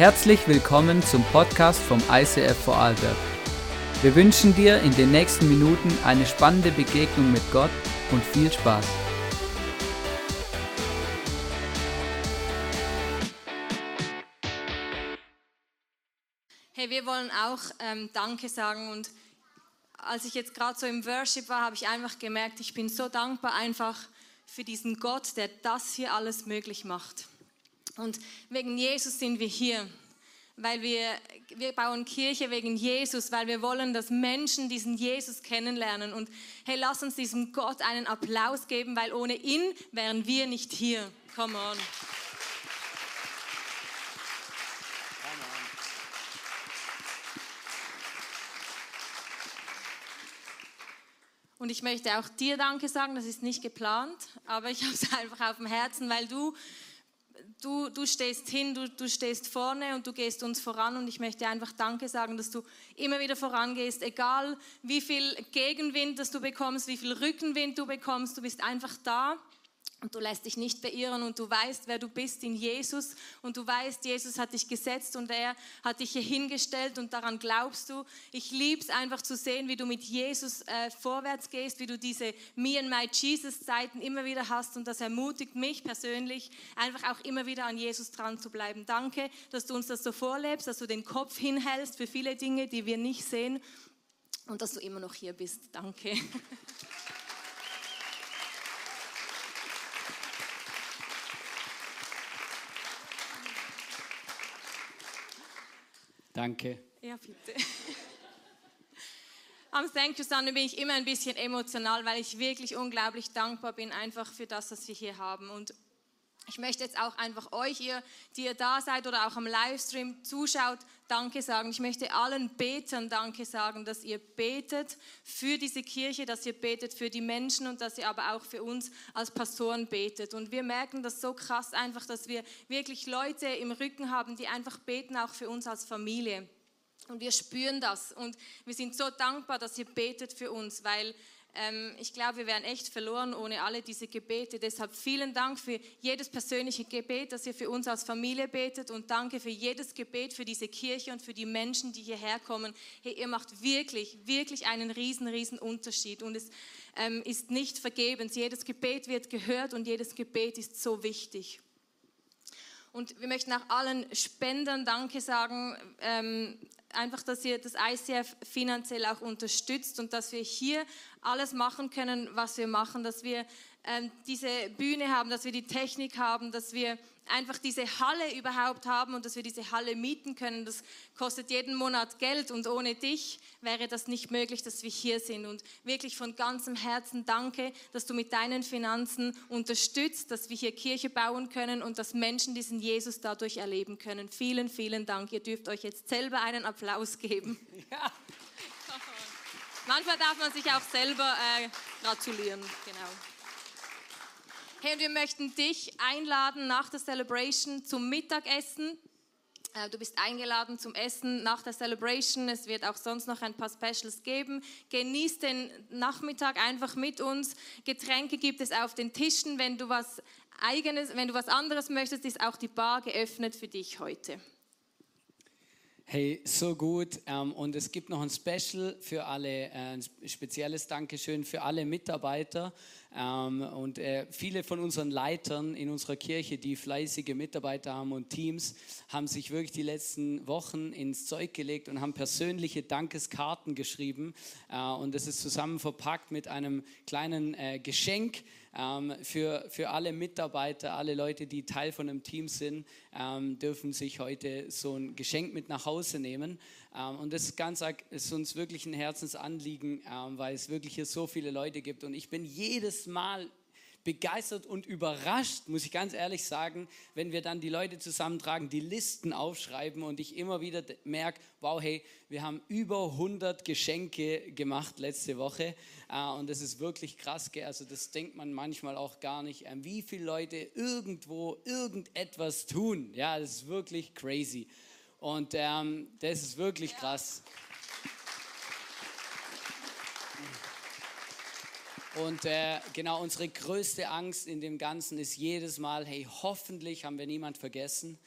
Herzlich willkommen zum Podcast vom ICF Vorarlberg. Wir wünschen dir in den nächsten Minuten eine spannende Begegnung mit Gott und viel Spaß. Hey, wir wollen auch ähm, Danke sagen und als ich jetzt gerade so im Worship war, habe ich einfach gemerkt, ich bin so dankbar einfach für diesen Gott, der das hier alles möglich macht. Und wegen Jesus sind wir hier, weil wir, wir bauen Kirche wegen Jesus, weil wir wollen, dass Menschen diesen Jesus kennenlernen. Und hey, lass uns diesem Gott einen Applaus geben, weil ohne ihn wären wir nicht hier. Come on. Und ich möchte auch dir Danke sagen, das ist nicht geplant, aber ich habe es einfach auf dem Herzen, weil du, du, du stehst hin, du, du stehst vorne und du gehst uns voran und ich möchte einfach Danke sagen, dass du immer wieder vorangehst, egal wie viel Gegenwind das du bekommst, wie viel Rückenwind du bekommst, du bist einfach da und du lässt dich nicht beirren und du weißt, wer du bist in Jesus und du weißt, Jesus hat dich gesetzt und er hat dich hier hingestellt und daran glaubst du. Ich liebe es einfach zu sehen, wie du mit Jesus äh, vorwärts gehst, wie du diese Me and My Jesus Zeiten immer wieder hast und das ermutigt mich persönlich, einfach auch immer wieder an Jesus dran zu bleiben. Danke, dass du uns das so vorlebst, dass du den Kopf hinhältst für viele Dinge, die wir nicht sehen und dass du immer noch hier bist. Danke. Danke. Ja, bitte. Am Thank You Sunday bin ich immer ein bisschen emotional, weil ich wirklich unglaublich dankbar bin einfach für das, was wir hier haben. Und ich möchte jetzt auch einfach euch, ihr, die ihr da seid oder auch am Livestream zuschaut, Danke sagen. Ich möchte allen Betern Danke sagen, dass ihr betet für diese Kirche, dass ihr betet für die Menschen und dass ihr aber auch für uns als Pastoren betet. Und wir merken das so krass einfach, dass wir wirklich Leute im Rücken haben, die einfach beten, auch für uns als Familie. Und wir spüren das und wir sind so dankbar, dass ihr betet für uns, weil ich glaube, wir wären echt verloren ohne alle diese Gebete. Deshalb vielen Dank für jedes persönliche Gebet, das ihr für uns als Familie betet und danke für jedes Gebet für diese Kirche und für die Menschen, die hierher kommen. Hey, ihr macht wirklich, wirklich einen riesen, riesen Unterschied und es ähm, ist nicht vergebens. Jedes Gebet wird gehört und jedes Gebet ist so wichtig. Und wir möchten auch allen Spendern Danke sagen. Ähm, einfach, dass ihr das ICF finanziell auch unterstützt und dass wir hier alles machen können, was wir machen, dass wir ähm, diese Bühne haben, dass wir die Technik haben, dass wir einfach diese Halle überhaupt haben und dass wir diese Halle mieten können. Das kostet jeden Monat Geld und ohne dich wäre das nicht möglich, dass wir hier sind. Und wirklich von ganzem Herzen danke, dass du mit deinen Finanzen unterstützt, dass wir hier Kirche bauen können und dass Menschen diesen Jesus dadurch erleben können. Vielen, vielen Dank. Ihr dürft euch jetzt selber einen Applaus geben. Ja. Manchmal darf man sich auch selber äh, gratulieren. Genau. Hey, wir möchten dich einladen nach der Celebration zum Mittagessen. Äh, du bist eingeladen zum Essen nach der Celebration. Es wird auch sonst noch ein paar Specials geben. Genieß den Nachmittag einfach mit uns. Getränke gibt es auf den Tischen. Wenn du was eigenes, wenn du was anderes möchtest, ist auch die Bar geöffnet für dich heute. Hey, so gut. Ähm, und es gibt noch ein Special für alle, äh, ein spezielles Dankeschön für alle Mitarbeiter und äh, viele von unseren Leitern in unserer Kirche, die fleißige Mitarbeiter haben und Teams, haben sich wirklich die letzten Wochen ins Zeug gelegt und haben persönliche Dankeskarten geschrieben. Äh, und das ist zusammen verpackt mit einem kleinen Geschenk ähm, für, für alle Mitarbeiter, alle Leute, die Teil von einem Team sind, ähm, dürfen sich heute so ein Geschenk mit nach Hause nehmen. Ähm, und das ist, ganz, ist uns wirklich ein Herzensanliegen, ähm, weil es wirklich hier so viele Leute gibt. Und ich bin jedes Mal begeistert und überrascht, muss ich ganz ehrlich sagen, wenn wir dann die Leute zusammentragen, die Listen aufschreiben und ich immer wieder merke, wow, hey, wir haben über 100 Geschenke gemacht letzte Woche äh, und das ist wirklich krass, also das denkt man manchmal auch gar nicht, äh, wie viele Leute irgendwo irgendetwas tun. Ja, das ist wirklich crazy und ähm, das ist wirklich krass. Und äh, genau unsere größte Angst in dem Ganzen ist jedes Mal, hey, hoffentlich haben wir niemand vergessen.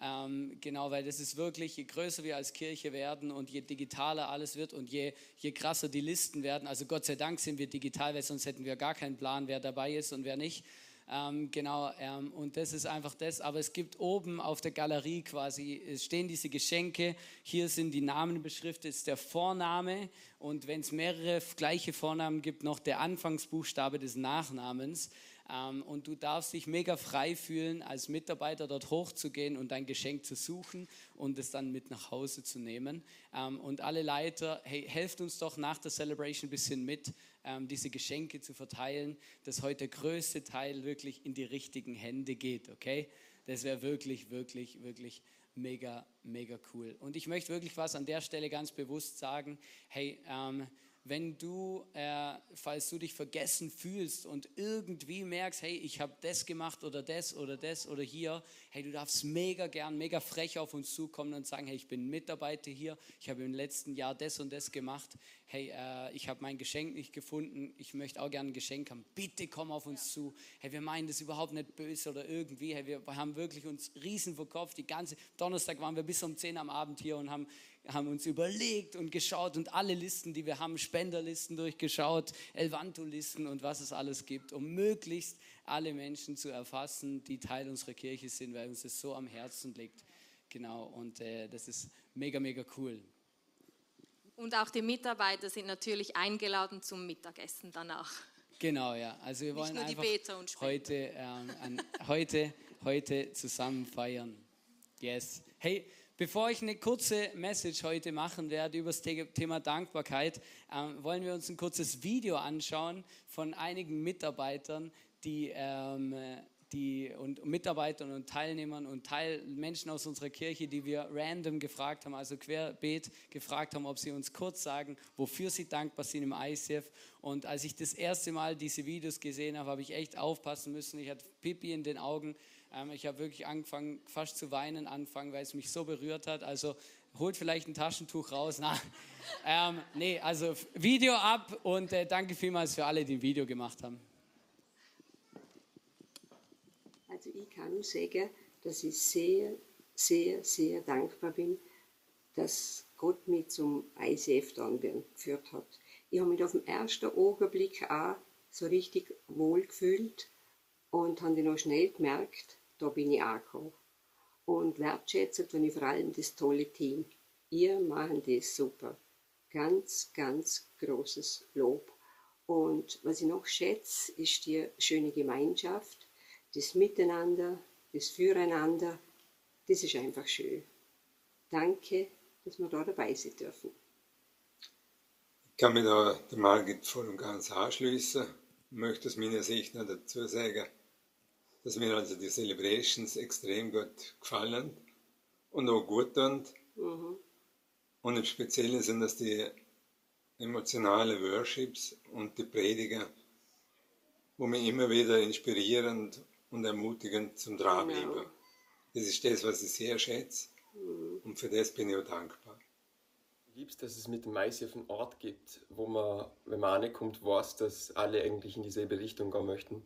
Ähm, genau, weil das ist wirklich, je größer wir als Kirche werden und je digitaler alles wird und je, je krasser die Listen werden, also Gott sei Dank sind wir digital, weil sonst hätten wir gar keinen Plan, wer dabei ist und wer nicht. Ähm, genau, ähm, und das ist einfach das. Aber es gibt oben auf der Galerie quasi, es stehen diese Geschenke. Hier sind die Namen beschriftet, ist der Vorname. Und wenn es mehrere gleiche Vornamen gibt, noch der Anfangsbuchstabe des Nachnamens. Ähm, und du darfst dich mega frei fühlen, als Mitarbeiter dort hochzugehen und dein Geschenk zu suchen und es dann mit nach Hause zu nehmen. Ähm, und alle Leiter, hey, helft uns doch nach der Celebration ein bisschen mit, ähm, diese Geschenke zu verteilen, dass heute der größte Teil wirklich in die richtigen Hände geht, okay? Das wäre wirklich, wirklich, wirklich mega, mega cool. Und ich möchte wirklich was an der Stelle ganz bewusst sagen. Hey, ähm, wenn du, äh, falls du dich vergessen fühlst und irgendwie merkst, hey, ich habe das gemacht oder das oder das oder hier, hey, du darfst mega gern, mega frech auf uns zukommen und sagen, hey, ich bin Mitarbeiter hier, ich habe im letzten Jahr das und das gemacht, hey, äh, ich habe mein Geschenk nicht gefunden, ich möchte auch gerne ein Geschenk haben, bitte komm auf uns zu. Hey, wir meinen das überhaupt nicht böse oder irgendwie, hey, wir haben wirklich uns riesen verkauft, die ganze, Donnerstag waren wir bis um 10 am Abend hier und haben haben uns überlegt und geschaut und alle Listen, die wir haben, Spenderlisten durchgeschaut, Elvanto-Listen und was es alles gibt, um möglichst alle Menschen zu erfassen, die Teil unserer Kirche sind, weil uns das so am Herzen liegt. Genau, und äh, das ist mega, mega cool. Und auch die Mitarbeiter sind natürlich eingeladen zum Mittagessen danach. Genau, ja. Also wir wollen einfach heute, ähm, an, heute, heute zusammen feiern. Yes. Hey, Bevor ich eine kurze Message heute machen werde über das Thema Dankbarkeit, ähm, wollen wir uns ein kurzes Video anschauen von einigen Mitarbeitern, die, ähm, die und Mitarbeitern und Teilnehmern und Teil, Menschen aus unserer Kirche, die wir random gefragt haben, also querbeet gefragt haben, ob sie uns kurz sagen, wofür sie dankbar sind im ICF. Und als ich das erste Mal diese Videos gesehen habe, habe ich echt aufpassen müssen. Ich hatte Pipi in den Augen ähm, ich habe wirklich angefangen, fast zu weinen anfangen, weil es mich so berührt hat. Also holt vielleicht ein Taschentuch raus. Na, ähm, nee, also Video ab und äh, danke vielmals für alle, die ein Video gemacht haben. Also ich kann nur sagen, dass ich sehr, sehr, sehr dankbar bin, dass Gott mich zum ICF dann geführt hat. Ich habe mich auf den ersten Augenblick auch so richtig wohl gefühlt und habe auch schnell gemerkt, da bin ich angekommen. Und wertschätzt wenn ich vor allem das tolle Team. Ihr macht das super. Ganz, ganz großes Lob. Und was ich noch schätze, ist die schöne Gemeinschaft, das Miteinander, das Füreinander. Das ist einfach schön. Danke, dass wir da dabei sein dürfen. Ich kann mich da der Margit voll und ganz anschließen. Ich möchte aus meiner Sicht noch dazu sagen, dass mir also die Celebrations extrem gut gefallen und auch gut tun. Mhm. Und im Speziellen sind das die emotionalen Worships und die Prediger, wo mich immer wieder inspirierend und ermutigend zum Dranbleiben. Genau. Das ist das, was ich sehr schätze mhm. und für das bin ich auch dankbar. Ich liebe es, dass es mit dem ICF einen Ort gibt, wo man, wenn man ankommt, weiß, dass alle eigentlich in dieselbe Richtung gehen möchten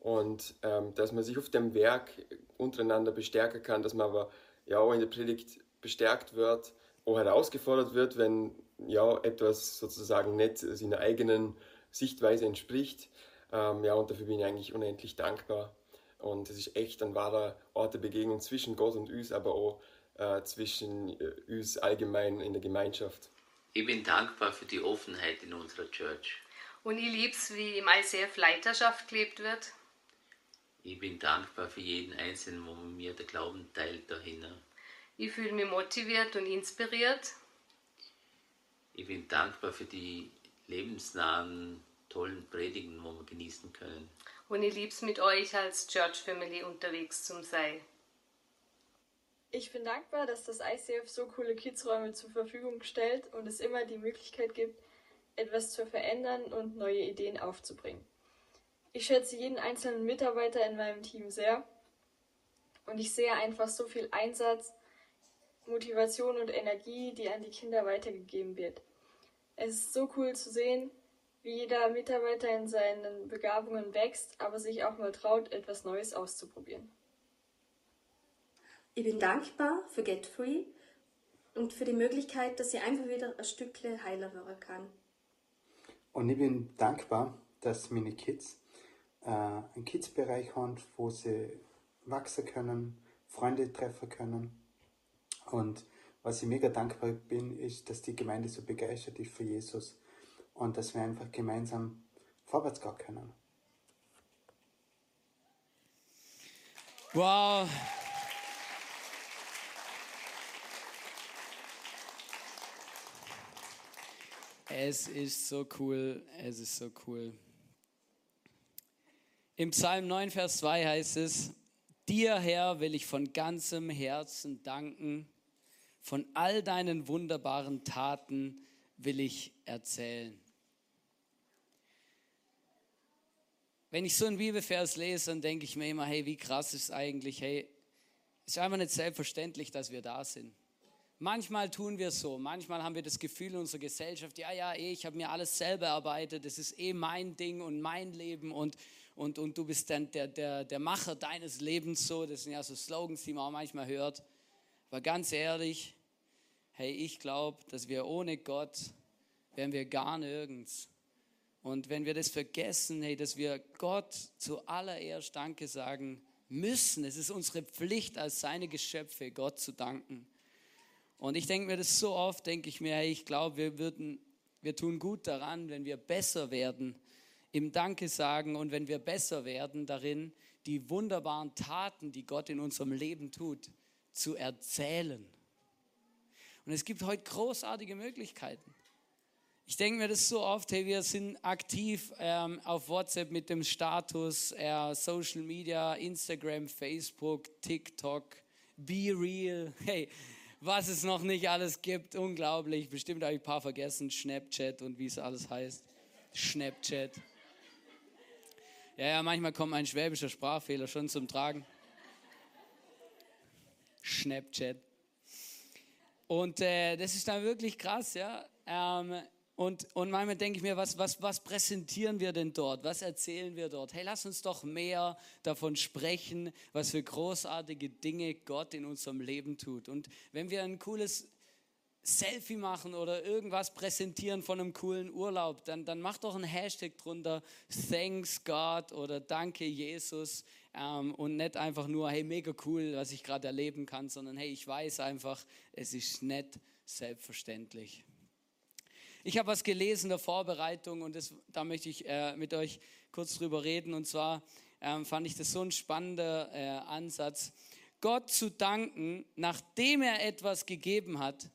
und ähm, dass man sich auf dem Werk untereinander bestärken kann, dass man aber ja auch in der Predigt bestärkt wird, auch herausgefordert wird, wenn ja etwas sozusagen nicht seiner eigenen Sichtweise entspricht. Ähm, ja, und dafür bin ich eigentlich unendlich dankbar. Und es ist echt ein wahrer Ort der Begegnung zwischen Gott und uns, aber auch äh, zwischen äh, uns allgemein in der Gemeinschaft. Ich bin dankbar für die Offenheit in unserer Church. Und ich liebe es, wie im ICF Leiterschaft gelebt wird. Ich bin dankbar für jeden Einzelnen, wo mir der Glauben teilt dahin. Ich fühle mich motiviert und inspiriert. Ich bin dankbar für die lebensnahen, tollen Predigen, wo wir genießen können. Und ich liebe es mit euch als Church Family unterwegs zu sein. Ich bin dankbar, dass das ICF so coole Kidsräume zur Verfügung stellt und es immer die Möglichkeit gibt, etwas zu verändern und neue Ideen aufzubringen. Ich schätze jeden einzelnen Mitarbeiter in meinem Team sehr und ich sehe einfach so viel Einsatz, Motivation und Energie, die an die Kinder weitergegeben wird. Es ist so cool zu sehen, wie jeder Mitarbeiter in seinen Begabungen wächst, aber sich auch mal traut, etwas Neues auszuprobieren. Ich bin dankbar für Get Free und für die Möglichkeit, dass ich einfach wieder ein Stückchen heiler werden kann. Und ich bin dankbar, dass meine Kids äh, einen Kids-Bereich haben, wo sie wachsen können, Freunde treffen können. Und was ich mega dankbar bin, ist, dass die Gemeinde so begeistert ist für Jesus und dass wir einfach gemeinsam vorwärts gehen können. Wow. Es ist so cool, es ist so cool. Im Psalm 9, Vers 2 heißt es, dir Herr will ich von ganzem Herzen danken, von all deinen wunderbaren Taten will ich erzählen. Wenn ich so einen Bibelvers lese, dann denke ich mir immer, hey, wie krass ist eigentlich, hey, es ist einfach nicht selbstverständlich, dass wir da sind. Manchmal tun wir so, manchmal haben wir das Gefühl in unserer Gesellschaft, ja, ja, eh, ich habe mir alles selber erarbeitet, das ist eh mein Ding und mein Leben und, und, und du bist dann der, der, der Macher deines Lebens so. Das sind ja so Slogans, die man auch manchmal hört. Aber ganz ehrlich, hey, ich glaube, dass wir ohne Gott wären wir gar nirgends. Und wenn wir das vergessen, hey, dass wir Gott zuallererst Danke sagen müssen, es ist unsere Pflicht als seine Geschöpfe, Gott zu danken. Und ich denke mir das so oft, denke ich mir, hey, ich glaube, wir würden, wir tun gut daran, wenn wir besser werden im Danke sagen und wenn wir besser werden darin, die wunderbaren Taten, die Gott in unserem Leben tut, zu erzählen. Und es gibt heute großartige Möglichkeiten. Ich denke mir das so oft, hey, wir sind aktiv ähm, auf WhatsApp mit dem Status, äh, Social Media, Instagram, Facebook, TikTok, Be Real. Hey, was es noch nicht alles gibt. Unglaublich. Bestimmt habe ich ein paar vergessen. Snapchat und wie es alles heißt. Snapchat. Ja, ja, manchmal kommt ein schwäbischer Sprachfehler schon zum Tragen. Snapchat. Und äh, das ist dann wirklich krass, ja. Ähm, und, und manchmal denke ich mir, was, was, was präsentieren wir denn dort? Was erzählen wir dort? Hey, lass uns doch mehr davon sprechen, was für großartige Dinge Gott in unserem Leben tut. Und wenn wir ein cooles Selfie machen oder irgendwas präsentieren von einem coolen Urlaub, dann, dann mach doch ein Hashtag drunter, Thanks God oder Danke Jesus ähm, und nicht einfach nur, hey, mega cool, was ich gerade erleben kann, sondern hey, ich weiß einfach, es ist nicht selbstverständlich. Ich habe was gelesen in der Vorbereitung und das, da möchte ich äh, mit euch kurz drüber reden. Und zwar ähm, fand ich das so ein spannender äh, Ansatz. Gott zu danken, nachdem er etwas gegeben hat,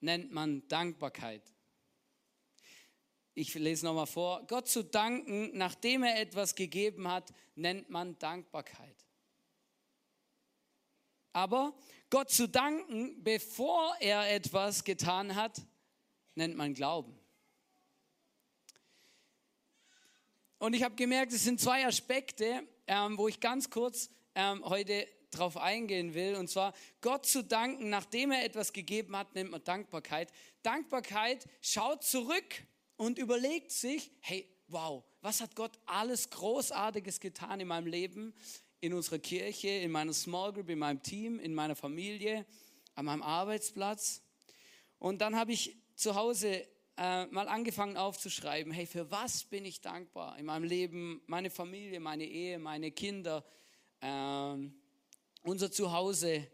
nennt man Dankbarkeit. Ich lese nochmal vor. Gott zu danken, nachdem er etwas gegeben hat, nennt man Dankbarkeit. Aber Gott zu danken, bevor er etwas getan hat, nennt man Glauben. Und ich habe gemerkt, es sind zwei Aspekte, ähm, wo ich ganz kurz ähm, heute drauf eingehen will. Und zwar Gott zu danken, nachdem er etwas gegeben hat, nennt man Dankbarkeit. Dankbarkeit schaut zurück und überlegt sich, hey, wow, was hat Gott alles Großartiges getan in meinem Leben, in unserer Kirche, in meiner Small Group, in meinem Team, in meiner Familie, an meinem Arbeitsplatz. Und dann habe ich zu Hause äh, mal angefangen aufzuschreiben, hey, für was bin ich dankbar in meinem Leben, meine Familie, meine Ehe, meine Kinder, äh, unser Zuhause,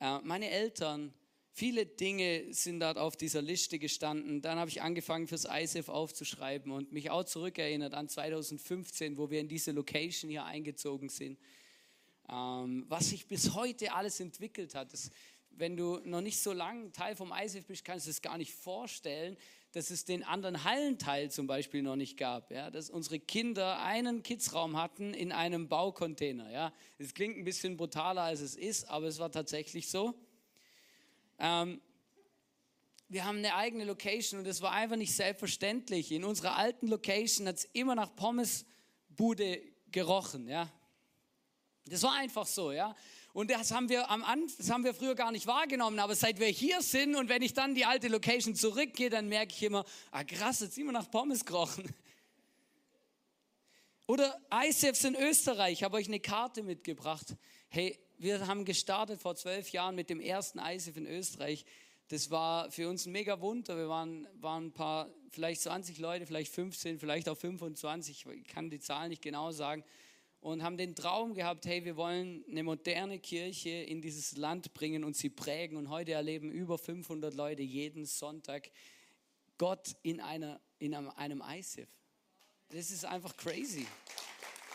äh, meine Eltern. Viele Dinge sind dort auf dieser Liste gestanden. Dann habe ich angefangen, fürs ISF aufzuschreiben und mich auch zurückerinnert an 2015, wo wir in diese Location hier eingezogen sind. Ähm, was sich bis heute alles entwickelt hat. Das, wenn du noch nicht so lange Teil vom ISF bist, kannst du es gar nicht vorstellen, dass es den anderen Hallenteil zum Beispiel noch nicht gab. Ja? Dass unsere Kinder einen Kidsraum hatten in einem Baucontainer. Ja? Es klingt ein bisschen brutaler, als es ist, aber es war tatsächlich so. Ähm, wir haben eine eigene Location und es war einfach nicht selbstverständlich. In unserer alten Location hat es immer nach Pommesbude gerochen. Ja? Das war einfach so, ja. Und das haben wir am Anfang, das haben wir früher gar nicht wahrgenommen. Aber seit wir hier sind und wenn ich dann die alte Location zurückgehe, dann merke ich immer, ah krass, jetzt wir nach Pommes gerochen. Oder ICEFs in Österreich, ich habe euch eine Karte mitgebracht. Hey, wir haben gestartet vor zwölf Jahren mit dem ersten ISIF in Österreich. Das war für uns ein mega Wunder. Wir waren, waren ein paar, vielleicht 20 Leute, vielleicht 15, vielleicht auch 25. Ich kann die Zahl nicht genau sagen. Und haben den Traum gehabt, hey, wir wollen eine moderne Kirche in dieses Land bringen und sie prägen. Und heute erleben über 500 Leute jeden Sonntag Gott in, einer, in einem, einem ISIF. Das ist einfach crazy.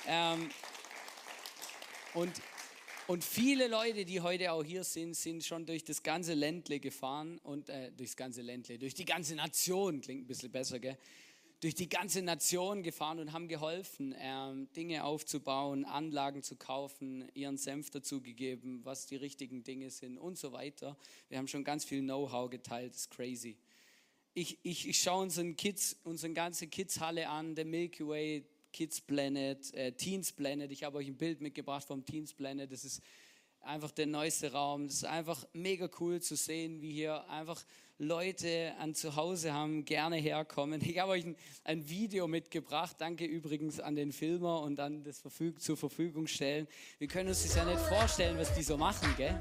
Ähm, und und viele Leute, die heute auch hier sind, sind schon durch das ganze Ländle gefahren und äh, durchs ganze Ländle, durch die ganze Nation, klingt ein bisschen besser, gell? Durch die ganze Nation gefahren und haben geholfen, ähm, Dinge aufzubauen, Anlagen zu kaufen, ihren Senf dazugegeben, was die richtigen Dinge sind und so weiter. Wir haben schon ganz viel Know-how geteilt, das ist crazy. Ich, ich, ich schaue unseren Kids, unsere ganze Kids-Halle an, der Milky Way, Kids Planet, äh, Teens Planet. Ich habe euch ein Bild mitgebracht vom Teens Planet. Das ist einfach der neueste Raum. Das ist einfach mega cool zu sehen, wie hier einfach Leute an zu Hause haben, gerne herkommen. Ich habe euch ein, ein Video mitgebracht. Danke übrigens an den Filmer und an das Verfüg zur Verfügung stellen. Wir können uns das ja nicht vorstellen, was die so machen, gell?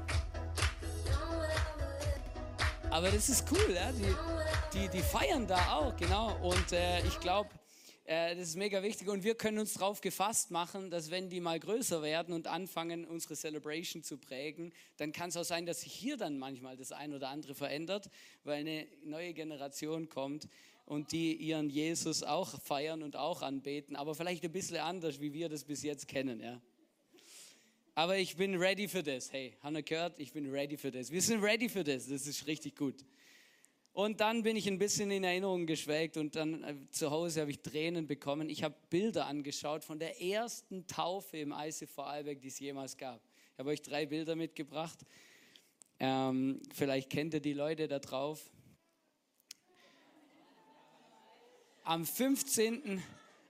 Aber das ist cool, ja? die, die, die feiern da auch, genau. Und äh, ich glaube, das ist mega wichtig und wir können uns darauf gefasst machen, dass wenn die mal größer werden und anfangen, unsere Celebration zu prägen, dann kann es auch sein, dass sich hier dann manchmal das ein oder andere verändert, weil eine neue Generation kommt und die ihren Jesus auch feiern und auch anbeten, aber vielleicht ein bisschen anders, wie wir das bis jetzt kennen. Ja. Aber ich bin ready für das. Hey, Hannah gehört, ich bin ready für das. Wir sind ready für das. Das ist richtig gut. Und dann bin ich ein bisschen in Erinnerung geschwelgt und dann äh, zu Hause habe ich Tränen bekommen. Ich habe Bilder angeschaut von der ersten Taufe im ICF Vorarlberg, die es jemals gab. Ich habe euch drei Bilder mitgebracht. Ähm, vielleicht kennt ihr die Leute da drauf. Am 15.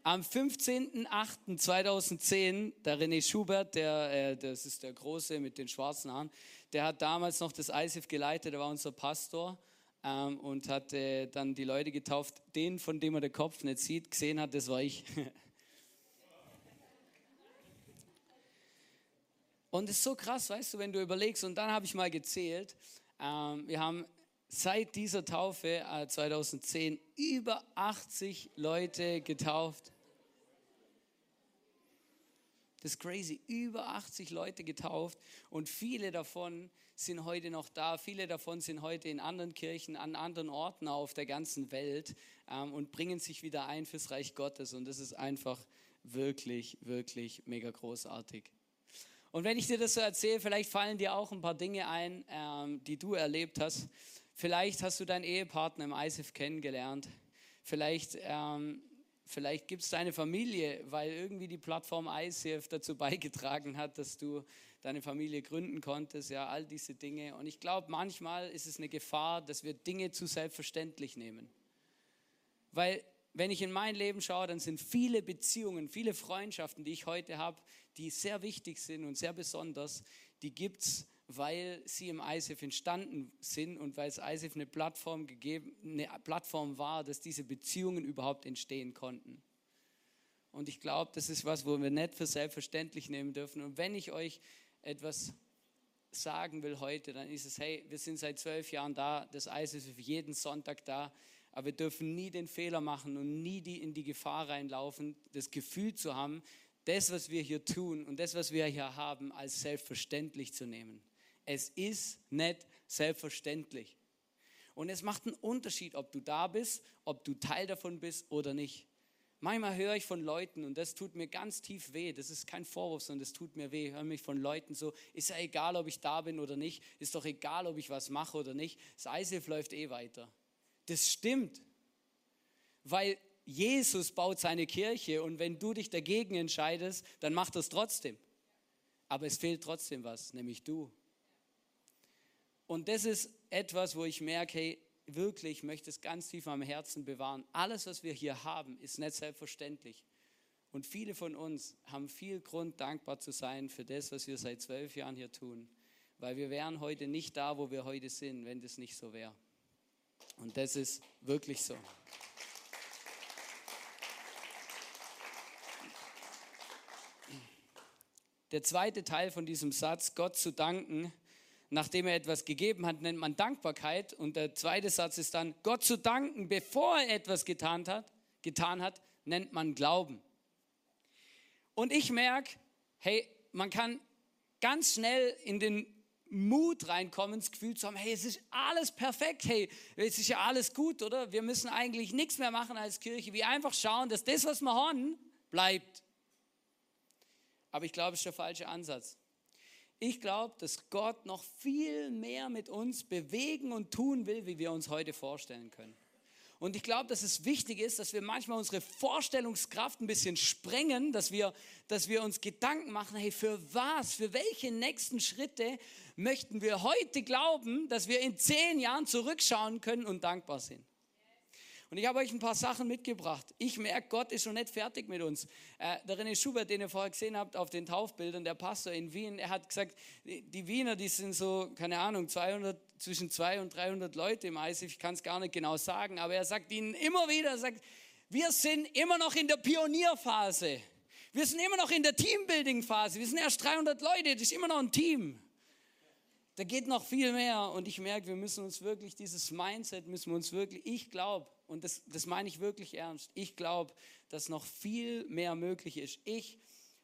Am 15.08.2010, der René Schubert, der, äh, das ist der Große mit den schwarzen Haaren, der hat damals noch das ISIF geleitet, der war unser Pastor ähm, und hat äh, dann die Leute getauft. Den, von dem er den Kopf nicht sieht, gesehen hat, das war ich. Und es ist so krass, weißt du, wenn du überlegst, und dann habe ich mal gezählt, ähm, wir haben seit dieser Taufe äh, 2010 über 80 Leute getauft. Das ist crazy. Über 80 Leute getauft und viele davon sind heute noch da. Viele davon sind heute in anderen Kirchen, an anderen Orten auf der ganzen Welt ähm, und bringen sich wieder ein fürs Reich Gottes. Und das ist einfach wirklich, wirklich mega großartig. Und wenn ich dir das so erzähle, vielleicht fallen dir auch ein paar Dinge ein, ähm, die du erlebt hast. Vielleicht hast du deinen Ehepartner im ISIF kennengelernt. Vielleicht ähm, Vielleicht gibt es deine Familie, weil irgendwie die Plattform ICF dazu beigetragen hat, dass du deine Familie gründen konntest, ja, all diese Dinge. Und ich glaube, manchmal ist es eine Gefahr, dass wir Dinge zu selbstverständlich nehmen. Weil wenn ich in mein Leben schaue, dann sind viele Beziehungen, viele Freundschaften, die ich heute habe, die sehr wichtig sind und sehr besonders, die gibt es weil sie im ISIF entstanden sind und weil es ISIF eine Plattform, gegeben, eine Plattform war, dass diese Beziehungen überhaupt entstehen konnten. Und ich glaube, das ist was, wo wir nicht für selbstverständlich nehmen dürfen. Und wenn ich euch etwas sagen will heute, dann ist es, hey, wir sind seit zwölf Jahren da, das ISIF ist jeden Sonntag da, aber wir dürfen nie den Fehler machen und nie die in die Gefahr reinlaufen, das Gefühl zu haben, das, was wir hier tun und das, was wir hier haben, als selbstverständlich zu nehmen. Es ist nicht selbstverständlich. Und es macht einen Unterschied, ob du da bist, ob du Teil davon bist oder nicht. Manchmal höre ich von Leuten, und das tut mir ganz tief weh, das ist kein Vorwurf, sondern das tut mir weh, ich höre mich von Leuten so, ist ja egal, ob ich da bin oder nicht, ist doch egal, ob ich was mache oder nicht, das ISIF läuft eh weiter. Das stimmt, weil Jesus baut seine Kirche und wenn du dich dagegen entscheidest, dann macht das trotzdem. Aber es fehlt trotzdem was, nämlich du. Und das ist etwas, wo ich merke, hey, wirklich, ich möchte es ganz tief am Herzen bewahren. Alles, was wir hier haben, ist nicht selbstverständlich. Und viele von uns haben viel Grund, dankbar zu sein für das, was wir seit zwölf Jahren hier tun. Weil wir wären heute nicht da, wo wir heute sind, wenn das nicht so wäre. Und das ist wirklich so. Der zweite Teil von diesem Satz, Gott zu danken, nachdem er etwas gegeben hat, nennt man Dankbarkeit. Und der zweite Satz ist dann, Gott zu danken, bevor er etwas getan hat, getan hat, nennt man Glauben. Und ich merke, hey, man kann ganz schnell in den Mut reinkommen, das Gefühl zu haben, hey, es ist alles perfekt, hey, es ist ja alles gut, oder? Wir müssen eigentlich nichts mehr machen als Kirche, wir einfach schauen, dass das, was wir haben, bleibt. Aber ich glaube, es ist der falsche Ansatz. Ich glaube, dass Gott noch viel mehr mit uns bewegen und tun will, wie wir uns heute vorstellen können. Und ich glaube, dass es wichtig ist, dass wir manchmal unsere Vorstellungskraft ein bisschen sprengen, dass wir, dass wir uns Gedanken machen, hey, für was, für welche nächsten Schritte möchten wir heute glauben, dass wir in zehn Jahren zurückschauen können und dankbar sind. Und ich habe euch ein paar Sachen mitgebracht. Ich merke, Gott ist schon nicht fertig mit uns. Äh, der René Schubert, den ihr vorher gesehen habt auf den Taufbildern, der Pastor in Wien, er hat gesagt, die Wiener, die sind so, keine Ahnung, 200, zwischen 200 und 300 Leute im ISIF, ich kann es gar nicht genau sagen, aber er sagt ihnen immer wieder, er sagt, wir sind immer noch in der Pionierphase. Wir sind immer noch in der Teambuilding-Phase. Wir sind erst 300 Leute, das ist immer noch ein Team. Da geht noch viel mehr und ich merke, wir müssen uns wirklich, dieses Mindset müssen wir uns wirklich, ich glaube, und das, das meine ich wirklich ernst. Ich glaube, dass noch viel mehr möglich ist. Ich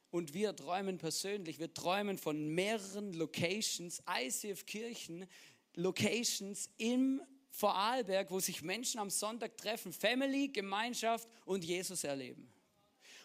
und wir träumen persönlich, wir träumen von mehreren Locations, ICF Kirchen, Locations im Vorarlberg, wo sich Menschen am Sonntag treffen, Family, Gemeinschaft und Jesus erleben.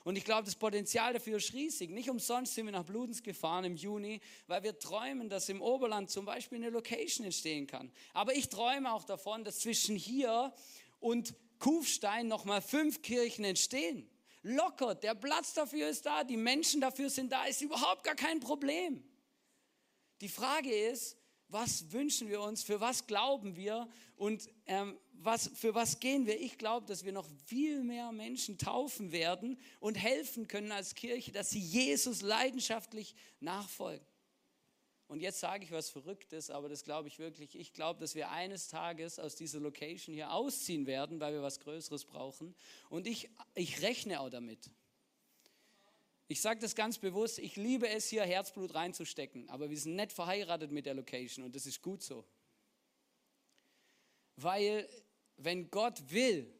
Und ich glaube, das Potenzial dafür ist riesig. Nicht umsonst sind wir nach Bludens gefahren im Juni, weil wir träumen, dass im Oberland zum Beispiel eine Location entstehen kann. Aber ich träume auch davon, dass zwischen hier und Kufstein nochmal fünf Kirchen entstehen. Locker, der Platz dafür ist da, die Menschen dafür sind da, ist überhaupt gar kein Problem. Die Frage ist, was wünschen wir uns, für was glauben wir und ähm, was, für was gehen wir? Ich glaube, dass wir noch viel mehr Menschen taufen werden und helfen können als Kirche, dass sie Jesus leidenschaftlich nachfolgen. Und jetzt sage ich was Verrücktes, aber das glaube ich wirklich. Ich glaube, dass wir eines Tages aus dieser Location hier ausziehen werden, weil wir was Größeres brauchen. Und ich, ich rechne auch damit. Ich sage das ganz bewusst, ich liebe es, hier Herzblut reinzustecken, aber wir sind nicht verheiratet mit der Location und das ist gut so. Weil wenn Gott will,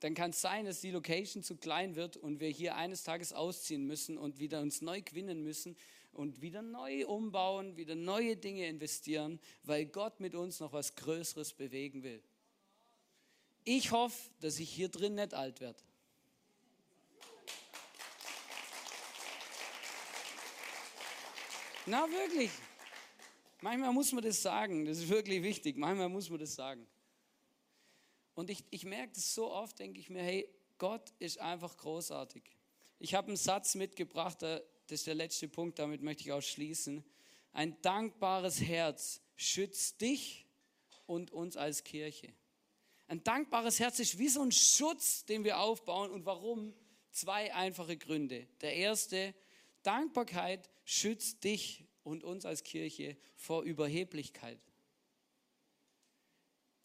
dann kann es sein, dass die Location zu klein wird und wir hier eines Tages ausziehen müssen und wieder uns neu gewinnen müssen und wieder neu umbauen, wieder neue Dinge investieren, weil Gott mit uns noch was Größeres bewegen will. Ich hoffe, dass ich hier drin nicht alt werde. Na wirklich. Manchmal muss man das sagen. Das ist wirklich wichtig. Manchmal muss man das sagen. Und ich, ich merke das so oft, denke ich mir, hey, Gott ist einfach großartig. Ich habe einen Satz mitgebracht, das ist der letzte Punkt, damit möchte ich auch schließen. Ein dankbares Herz schützt dich und uns als Kirche. Ein dankbares Herz ist wie so ein Schutz, den wir aufbauen. Und warum? Zwei einfache Gründe. Der erste, Dankbarkeit schützt dich und uns als Kirche vor Überheblichkeit.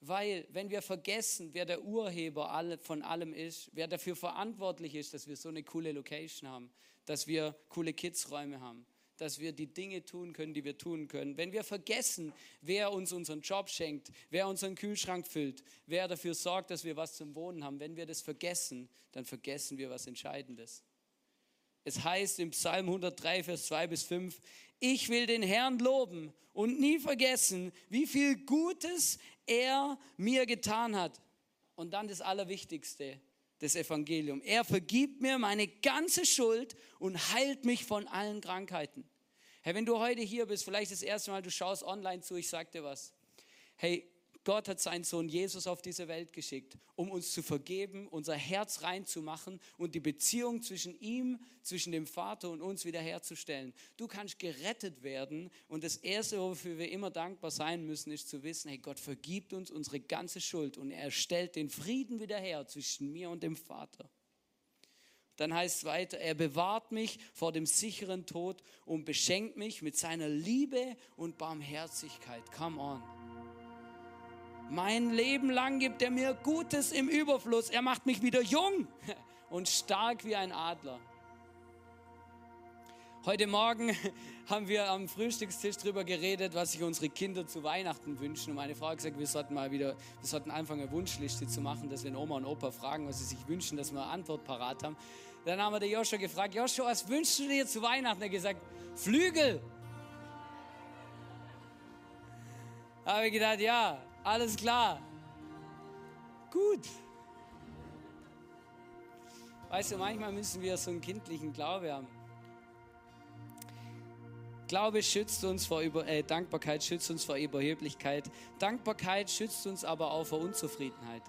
Weil, wenn wir vergessen, wer der Urheber von allem ist, wer dafür verantwortlich ist, dass wir so eine coole Location haben, dass wir coole Kidsräume haben, dass wir die Dinge tun können, die wir tun können. Wenn wir vergessen, wer uns unseren Job schenkt, wer unseren Kühlschrank füllt, wer dafür sorgt, dass wir was zum Wohnen haben, wenn wir das vergessen, dann vergessen wir was Entscheidendes. Es heißt im Psalm 103, Vers 2 bis 5, ich will den Herrn loben und nie vergessen, wie viel Gutes er mir getan hat. Und dann das Allerwichtigste, das Evangelium. Er vergibt mir meine ganze Schuld und heilt mich von allen Krankheiten. Hey, wenn du heute hier bist, vielleicht das erste Mal, du schaust online zu, ich sag dir was. Hey, Gott hat seinen Sohn Jesus auf diese Welt geschickt, um uns zu vergeben, unser Herz reinzumachen und die Beziehung zwischen ihm, zwischen dem Vater und uns wiederherzustellen. Du kannst gerettet werden und das Erste, wofür wir immer dankbar sein müssen, ist zu wissen, hey, Gott vergibt uns unsere ganze Schuld und er stellt den Frieden wieder her zwischen mir und dem Vater. Dann heißt es weiter, er bewahrt mich vor dem sicheren Tod und beschenkt mich mit seiner Liebe und Barmherzigkeit. Come on. Mein Leben lang gibt er mir Gutes im Überfluss. Er macht mich wieder jung und stark wie ein Adler. Heute Morgen haben wir am Frühstückstisch darüber geredet, was sich unsere Kinder zu Weihnachten wünschen. Und meine Frau hat gesagt, wir sollten mal wieder, wir sollten anfangen, eine Wunschliste zu machen, dass wenn Oma und Opa fragen, was sie sich wünschen, dass wir eine Antwort parat haben. Dann haben wir den Joshua gefragt, Joshua, was wünschst du dir zu Weihnachten? Er hat gesagt, Flügel. Da habe ich gedacht, ja, alles klar. Gut. Weißt du, manchmal müssen wir so einen kindlichen Glaube haben. Glaube schützt uns vor Über äh, Dankbarkeit schützt uns vor Überheblichkeit. Dankbarkeit schützt uns aber auch vor Unzufriedenheit.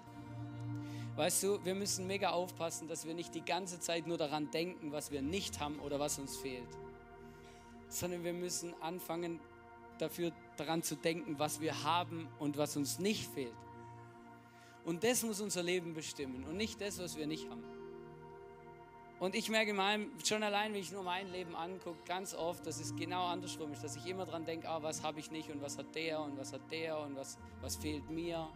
Weißt du, wir müssen mega aufpassen, dass wir nicht die ganze Zeit nur daran denken, was wir nicht haben oder was uns fehlt, sondern wir müssen anfangen, dafür daran zu denken, was wir haben und was uns nicht fehlt. Und das muss unser Leben bestimmen und nicht das, was wir nicht haben. Und ich merke meinem, schon allein, wenn ich nur mein Leben angucke, ganz oft, dass es genau andersrum ist, dass ich immer daran denke, ah, was habe ich nicht und was hat der und was hat der und was, was fehlt mir.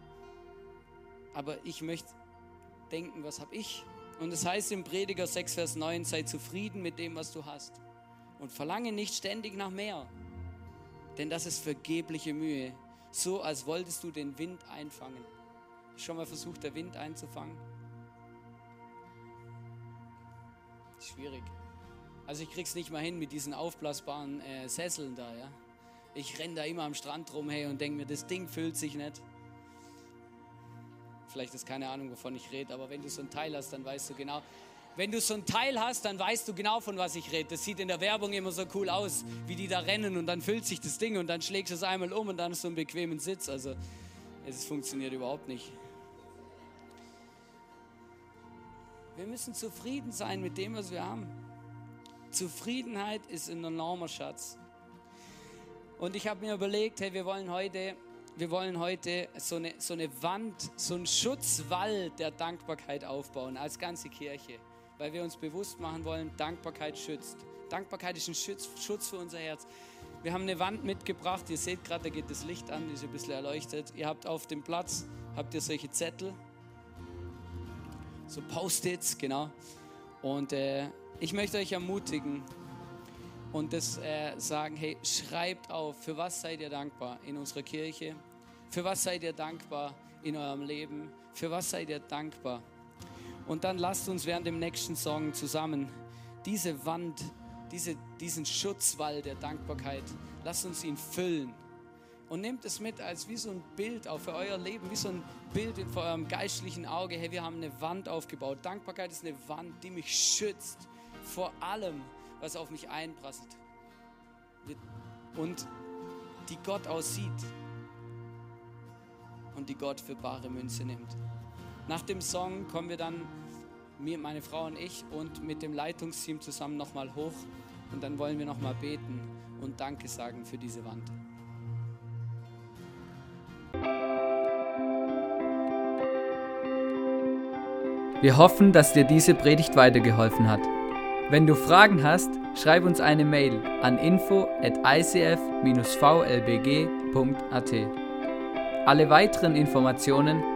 Aber ich möchte denken, was habe ich? Und es das heißt im Prediger 6, Vers 9, sei zufrieden mit dem, was du hast. Und verlange nicht ständig nach mehr. Denn das ist vergebliche Mühe. So als wolltest du den Wind einfangen. Schon mal versucht, der Wind einzufangen? Schwierig. Also ich krieg's nicht mal hin mit diesen aufblasbaren äh, Sesseln da, ja. Ich renn da immer am Strand rum, hey, und denke mir, das Ding füllt sich nicht. Vielleicht ist keine Ahnung, wovon ich rede, aber wenn du so ein Teil hast, dann weißt du genau. Wenn du so ein Teil hast, dann weißt du genau, von was ich rede. Das sieht in der Werbung immer so cool aus, wie die da rennen und dann füllt sich das Ding und dann schlägst du es einmal um und dann ist so ein bequemen Sitz. Also es funktioniert überhaupt nicht. Wir müssen zufrieden sein mit dem, was wir haben. Zufriedenheit ist ein enormer Schatz. Und ich habe mir überlegt, hey, wir wollen heute, wir wollen heute so eine, so eine Wand, so einen Schutzwall der Dankbarkeit aufbauen als ganze Kirche, weil wir uns bewusst machen wollen, Dankbarkeit schützt. Dankbarkeit ist ein Schutz, Schutz für unser Herz. Wir haben eine Wand mitgebracht, ihr seht gerade, da geht das Licht an, die ist ein bisschen erleuchtet. Ihr habt auf dem Platz, habt ihr solche Zettel, so Post-its, genau. Und äh, ich möchte euch ermutigen und das äh, sagen, hey, schreibt auf, für was seid ihr dankbar in unserer Kirche? Für was seid ihr dankbar in eurem Leben? Für was seid ihr dankbar? Und dann lasst uns während dem nächsten Song zusammen diese Wand, diese, diesen Schutzwall der Dankbarkeit, lasst uns ihn füllen und nehmt es mit als wie so ein Bild auch für euer Leben, wie so ein Bild vor eurem geistlichen Auge. Hey, wir haben eine Wand aufgebaut. Dankbarkeit ist eine Wand, die mich schützt vor allem, was auf mich einprasselt. Und die Gott aussieht und die Gott für bare Münze nimmt. Nach dem Song kommen wir dann, mir, meine Frau und ich, und mit dem Leitungsteam zusammen nochmal hoch und dann wollen wir nochmal beten und Danke sagen für diese Wand. Wir hoffen, dass dir diese Predigt weitergeholfen hat. Wenn du Fragen hast, schreib uns eine Mail an info at icf-vlbg.at. Alle weiteren Informationen